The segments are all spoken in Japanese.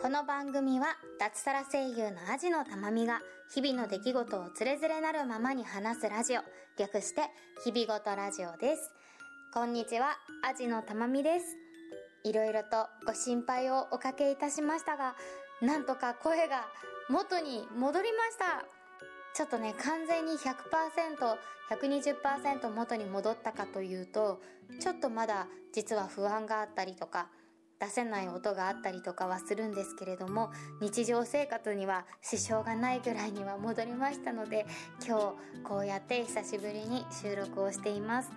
この番組は脱サラ声優のアジのたまみが日々の出来事をつれづれなるままに話すラジオ略して日々ごとラジオです。こんにちはアジのたまみです。いろいろとご心配をおかけいたしましたがなんとか声が元に戻りました。ちょっとね完全に 100%120% 元に戻ったかというとちょっとまだ実は不安があったりとか出せない音があったりとかはするんですけれども日常生活には支障がないぐらいには戻りましたので今日こうやって久しぶりに収録をしています。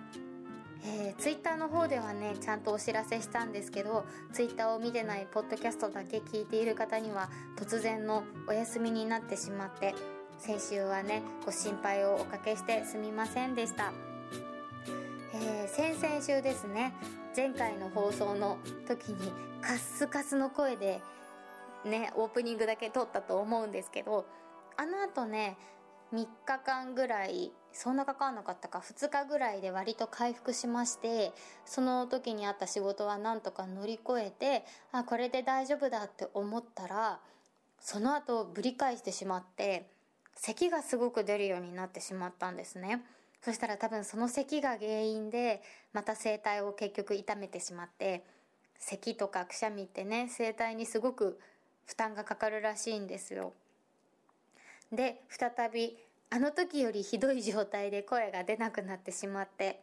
えー、ツイッターの方ではねちゃんとお知らせしたんですけどツイッターを見てないポッドキャストだけ聞いている方には突然のお休みになってしまって先週はねご心配をおかけしてすみませんでした、えー、先々週ですね前回の放送の時にカスカスの声でねオープニングだけ撮ったと思うんですけどあの後ね3日間ぐらいそんなかかんなかったか2日ぐらいで割と回復しましてその時にあった仕事はなんとか乗り越えてあこれで大丈夫だって思ったらその後ぶり返してしまって咳がすごく出るようになってしまったんですね。そしたら多分その咳が原因でまた声帯を結局痛めてしまって咳とかくしゃみってね声帯にすごく負担がかかるらしいんですよ。で再びあの時よりひどい状態で声が出なくなってしまって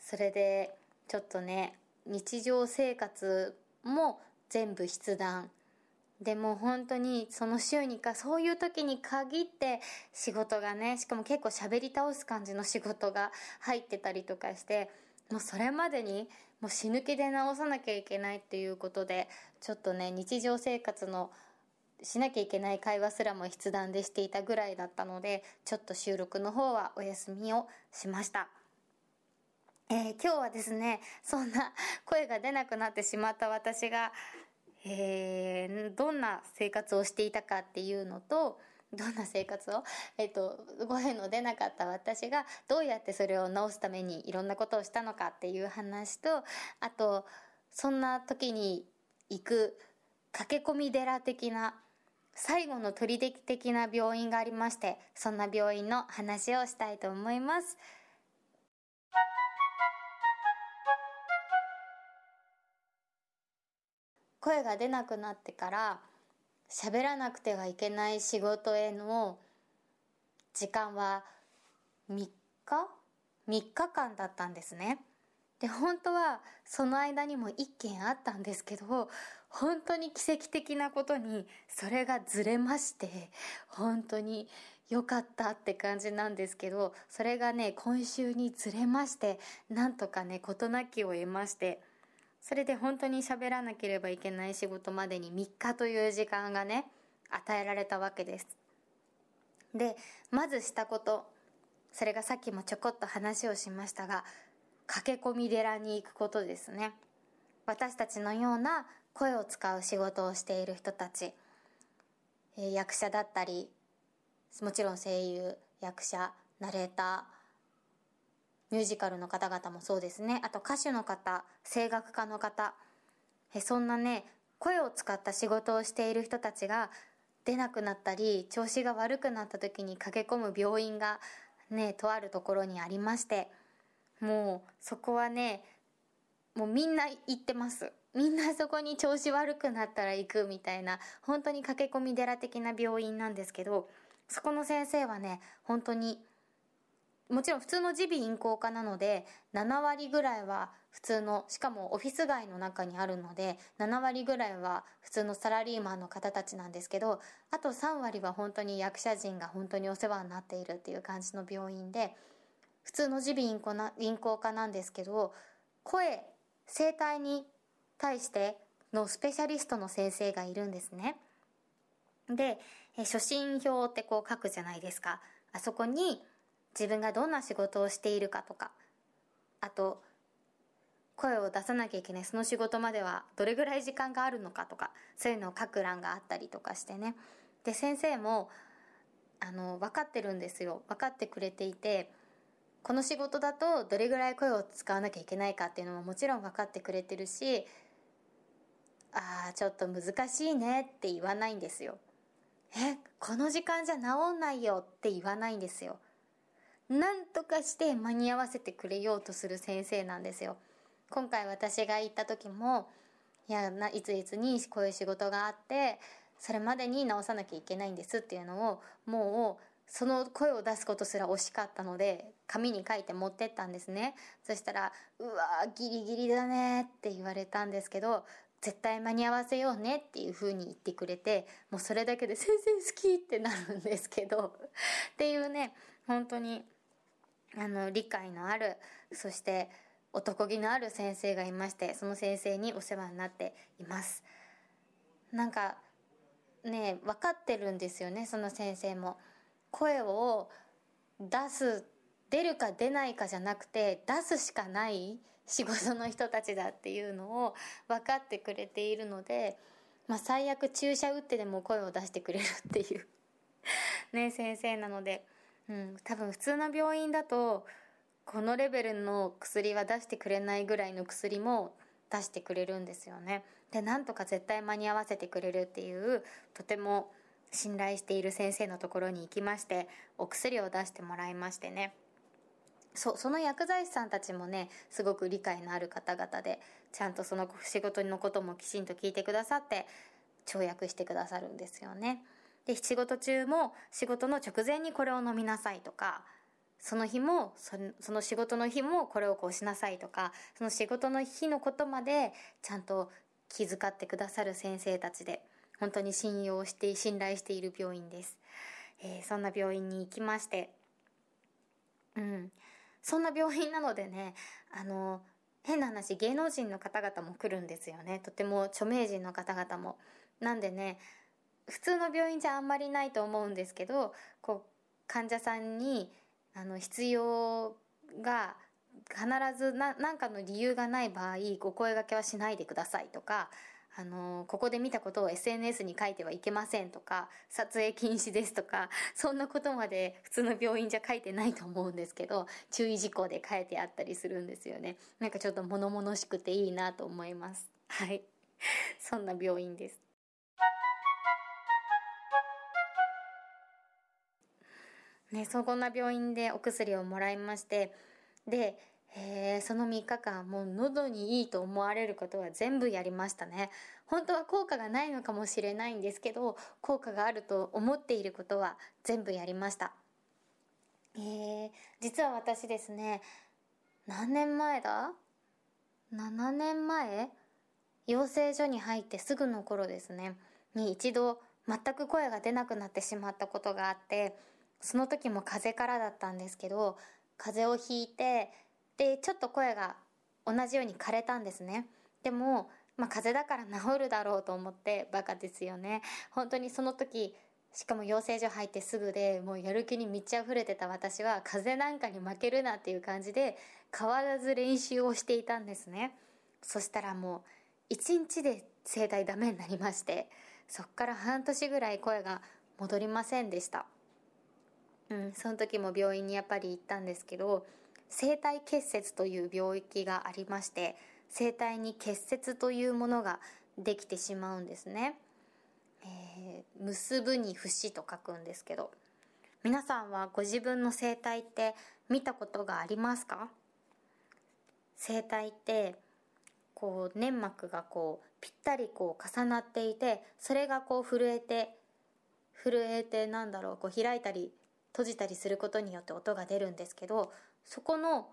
それでちょっとね日常生活も全部筆談でも本当にその週にかそういう時に限って仕事がねしかも結構喋り倒す感じの仕事が入ってたりとかしてもうそれまでにもう死ぬ気で直さなきゃいけないっていうことでちょっとね日常生活のしなきゃいけない会話すらも筆談でしていたぐらいだったのでちょっと収録の方はお休みをしました。えー、今日はですねそんな声が出なくなってしまった私がえー、どんな生活をしていたかっていうのとどんな生活を、えっと、声の出なかった私がどうやってそれを直すためにいろんなことをしたのかっていう話とあとそんな時に行く駆け込み寺的な最後の取り的な病院がありましてそんな病院の話をしたいと思います。声が出なくなってから喋らなくてはいけない仕事への時間は3日 ?3 日間だったんですね。で本当はその間にも1件あったんですけど本当に奇跡的なことにそれがずれまして本当に良かったって感じなんですけどそれがね今週にずれましてなんとかね事なきを得まして。それで本当に喋らなければいけない仕事までに3日という時間がね与えられたわけです。でまずしたことそれがさっきもちょこっと話をしましたが駆け込み寺に行くことですね。私たちのような声を使う仕事をしている人たち、え役者だったりもちろん声優役者ナレーターミュージカルの方々もそうですね。あと歌手の方声楽家の方。えそんなね声を使った仕事をしている人たちが出なくなったり調子が悪くなった時に駆け込む病院がねとあるところにありましてもうそこはねもうみんな行ってます。みんなそこに調子悪くなったら行くみたいな本当に駆け込み寺的な病院なんですけどそこの先生はね本当にもちろん普通の耳鼻咽喉科なので7割ぐらいは普通のしかもオフィス街の中にあるので7割ぐらいは普通のサラリーマンの方たちなんですけどあと3割は本当に役者陣が本当にお世話になっているっていう感じの病院で普通の耳鼻咽喉科なんですけど声声帯に対してのスペシャリストの先生がいるんですね。で初診票ってこう書くじゃないですかあそこに自分がどんな仕事をしているかとかあと声を出さなきゃいけないその仕事まではどれぐらい時間があるのかとかそういうのを書く欄があったりとかしてね。で先生もあの分かってるんですよ。分かってくれていてこの仕事だとどれぐらい声を使わなきゃいけないかっていうのももちろん分かってくれてるしああちょっと難しいねって言わないんですよ。えこの時間じゃ治んないよって言わないんですよ。なんとかして間に合わせてくれようとする先生なんですよ。今回私が行った時もいやいついつにこういう仕事があってそれまでに直さなきゃいけないんですっていうのをもうその声を出すことすら惜しかったので紙に書いて持ってったんですね。そしたら「うわギリギリだね」って言われたんですけど絶対間に合わせようねっていう風に言ってくれてもうそれだけで先生好きってなるんですけどっていうね本当にあの理解のあるそして男気のある先生がいましてその先生にお世話になっています。なんかね分かってるんですよねその先生も。声を出す出るか出ないかじゃなくて出すしかない仕事の人たちだっていうのを分かってくれているので、まあ、最悪注射打ってでも声を出してくれるっていうね先生なので、うん、多分普通の病院だとこのレベルの薬は出してくれないぐらいの薬も出してくれるんですよね。でなんとか絶対間に合わせてくれるっていうとても信頼している先生のところに行きましてお薬を出してもらいましてね。そその薬剤師さんたちもねすごく理解のある方々でちゃんとその仕事のこともきちんと聞いてくださって跳躍してくださるんですよね。で仕事中も仕事の直前にこれを飲みなさいとかその日もその仕事の日もこれをこうしなさいとかその仕事の日のことまでちゃんと気遣ってくださる先生たちで本当に信用して信頼している病院です、えー、そんな病院に行きましてうん。そんな病院なのでねあの変な話芸能人の方々も来るんですよね。とても著名人の方々も。なんでね普通の病院じゃあんまりないと思うんですけどこう患者さんにあの必要が必ず何かの理由がない場合お声がけはしないでくださいとかあのここで見たことを SNS に書いてはいけませんとか撮影禁止ですとかそんなことまで普通の病院じゃ書いてないと思うんですけど注意事項で書いてあったりするんですよね。なんかちょっと物々しくていいなと思います。はい。そんな病院です。ねそこんな病院でお薬をもらいましてでえー、その3日間もう喉にいいと思われることは全部やりましたね。本当は効果がないのかもしれないんですけど効果があると思っていることは全部やりました。えー、実は私ですね何年前だ？7年前？養成所に入ってすぐの頃ですねに一度全く声が出なくなってしまったことがあってその時も風邪からだったんですけど風邪をひいてでちょっと声が同じように枯れたんですね。でも、まあ、風邪だから治るだろうと思ってバカですよね。本当にその時しかも養成所入ってすぐでもうやる気に満ち溢れてた私は風邪なんかに負けるなっていう感じで変わらず練習をしていたんですね。そしたらもう1日で声帯ダメになりましてそっから半年ぐらい声が戻りませんでした。うん。その時も病院にやっぱり行ったんですけど声帯結節という病気がありまして声帯に結節というものができてしまうんですね、えー、結ぶに節と書くんですけど皆さんはご自分の声帯って見たことがありますか？声帯ってこう粘膜がこうぴったりこう重なっていてそれがこう震えて震えてなんだろうこう開いたり閉じたりすることによって音が出るんですけどそこの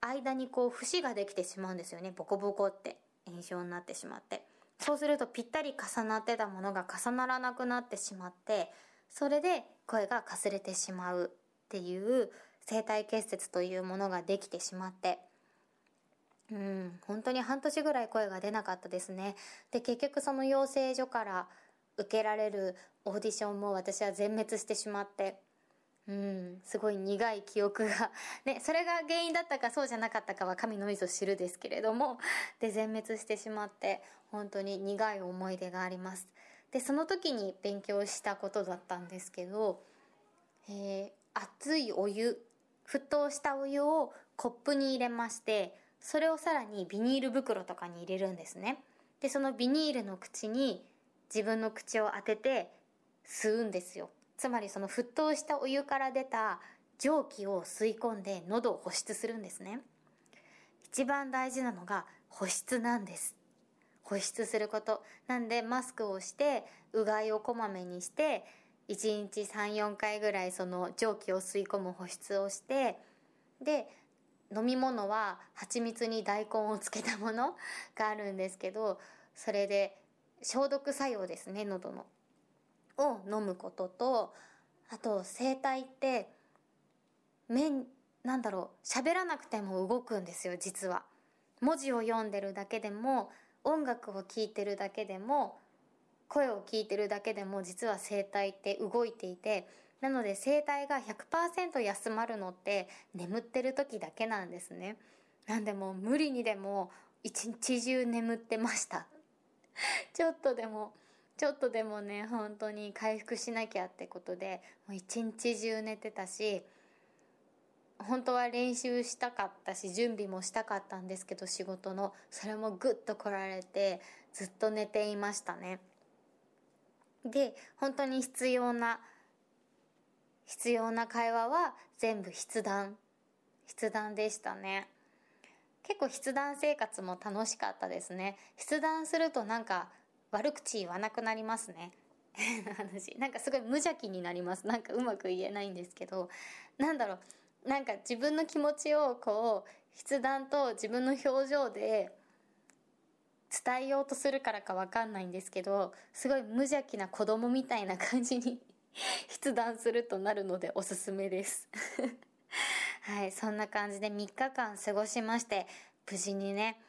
間にこう節ができてしまうんですよね。ボコボコって炎症になってしまって。そうするとぴったり重なってたものが重ならなくなってしまってそれで声がかすれてしまうっていう声帯結節というものができてしまって。うん本当に半年ぐらい声が出なかったですね。で結局その養成所から受けられるオーディションも私は全滅してしまって。うん。すごい苦い記憶が。ねそれが原因だったかそうじゃなかったかは神のみぞ知るですけれども で全滅してしまって本当に苦い思い出があります。でその時に勉強したことだったんですけど、えー、熱いお湯沸騰したお湯をコップに入れましてそれをさらにビニール袋とかに入れるんですね。でそのビニールの口に自分の口を当てて吸うんですよ。つまりその沸騰したお湯から出た蒸気を吸い込んで喉を保湿するんですね。一番大事なのが保湿なんです。保湿すること。なんでマスクをしてうがいをこまめにして1日34回ぐらいその蒸気を吸い込む保湿をしてで飲み物は蜂蜜に大根をつけたものがあるんですけどそれで消毒作用ですね喉の。を飲むこととあと声帯って面なんだろう喋らなくても動くんですよ実は。文字を読んでるだけでも音楽を聴いてるだけでも声を聞いてるだけでも実は声帯って動いていてなので声帯が100%休まるのって眠ってる時だけなんですね。なんでも無理にでも一日中眠ってました。ちょっとでもちょっとでもね本当に回復しなきゃってことでもう一日中寝てたし本当は練習したかったし準備もしたかったんですけど仕事の。それもグッと来られてずっと寝ていましたね。で本当に必要な必要な会話は全部筆談。筆談でしたね。結構筆談生活も楽しかったですね。筆談するとなんか悪口言わなくなりますね。話なんかすごい無邪気になります。なんかうまく言えないんですけど。なんだろう。なんか自分の気持ちをこう筆談と自分の表情で伝えようとするからかわかんないんですけどすごい無邪気な子供みたいな感じに 筆談するとなるのでおすすめです。はい。そんな感じで3日間過ごしまして無事にね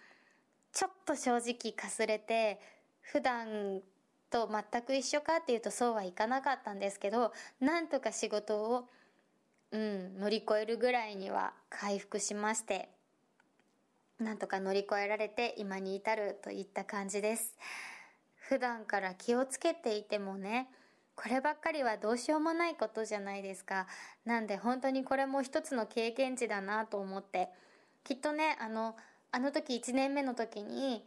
ちょっと正直かすれて普段と全く一緒かっていうとそうはいかなかったんですけどなんとか仕事をうん乗り越えるぐらいには回復しましてなんとか乗り越えられて今に至るといった感じです。普段から気をつけていてもねこればっかりはどうしようもないことじゃないですか。なんで本当にこれも一つの経験値だなと思ってきっとねあのあの時1年目の時に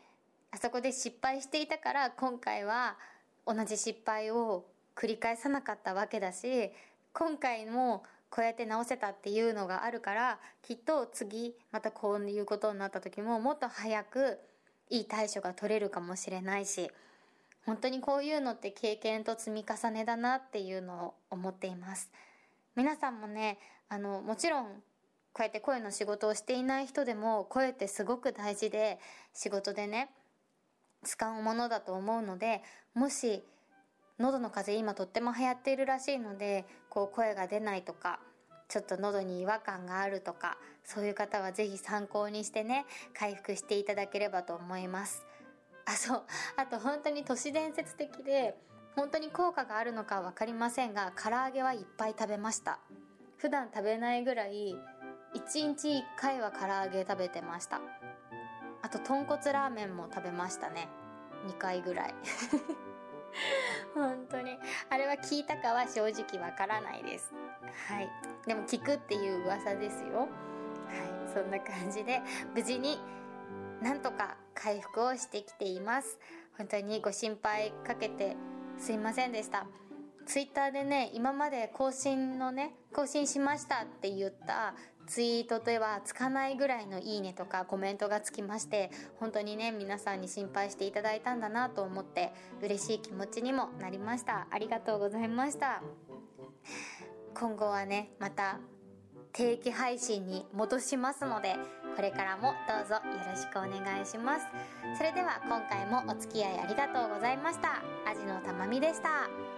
あそこで失敗していたから今回は同じ失敗を繰り返さなかったわけだし今回もこうやって直せたっていうのがあるからきっと次またこういうことになった時ももっと早くいい対処が取れるかもしれないし本当にこういうのって経験と積み重ねだなっていうのを思っています。皆さんもねあのもちろんこうやって声の仕事をしていない人でも声ってすごく大事で仕事でね使うものだと思うのでもし喉の風邪今とっても流行っているらしいのでこう声が出ないとかちょっと喉に違和感があるとかそういう方は是非参考にしてね回復していただければと思います。あそう。あと本当に都市伝説的で本当に効果があるのか分かりませんが唐揚げはいっぱい食べました。普段食べないぐらい1日1回は唐揚げ食べてました。あと豚骨ラーメンも食べましたね。2回ぐらい。本当に。あれは聞いたかは正直わからないです。はい。でも聞くっていう噂ですよ。はい。そんな感じで無事になんとか回復をしてきています。本当にご心配かけてすいませんでした。ツイッターでね今まで更新のね更新しましたって言ったツイートではつかないぐらいのいいねとかコメントがつきまして本当にね皆さんに心配していただいたんだなと思って嬉しい気持ちにもなりました。ありがとうございました。今後はねまた定期配信に戻しますのでこれからもどうぞよろしくお願いします。それでは今回もお付き合いありがとうございました。アジのたまみでした。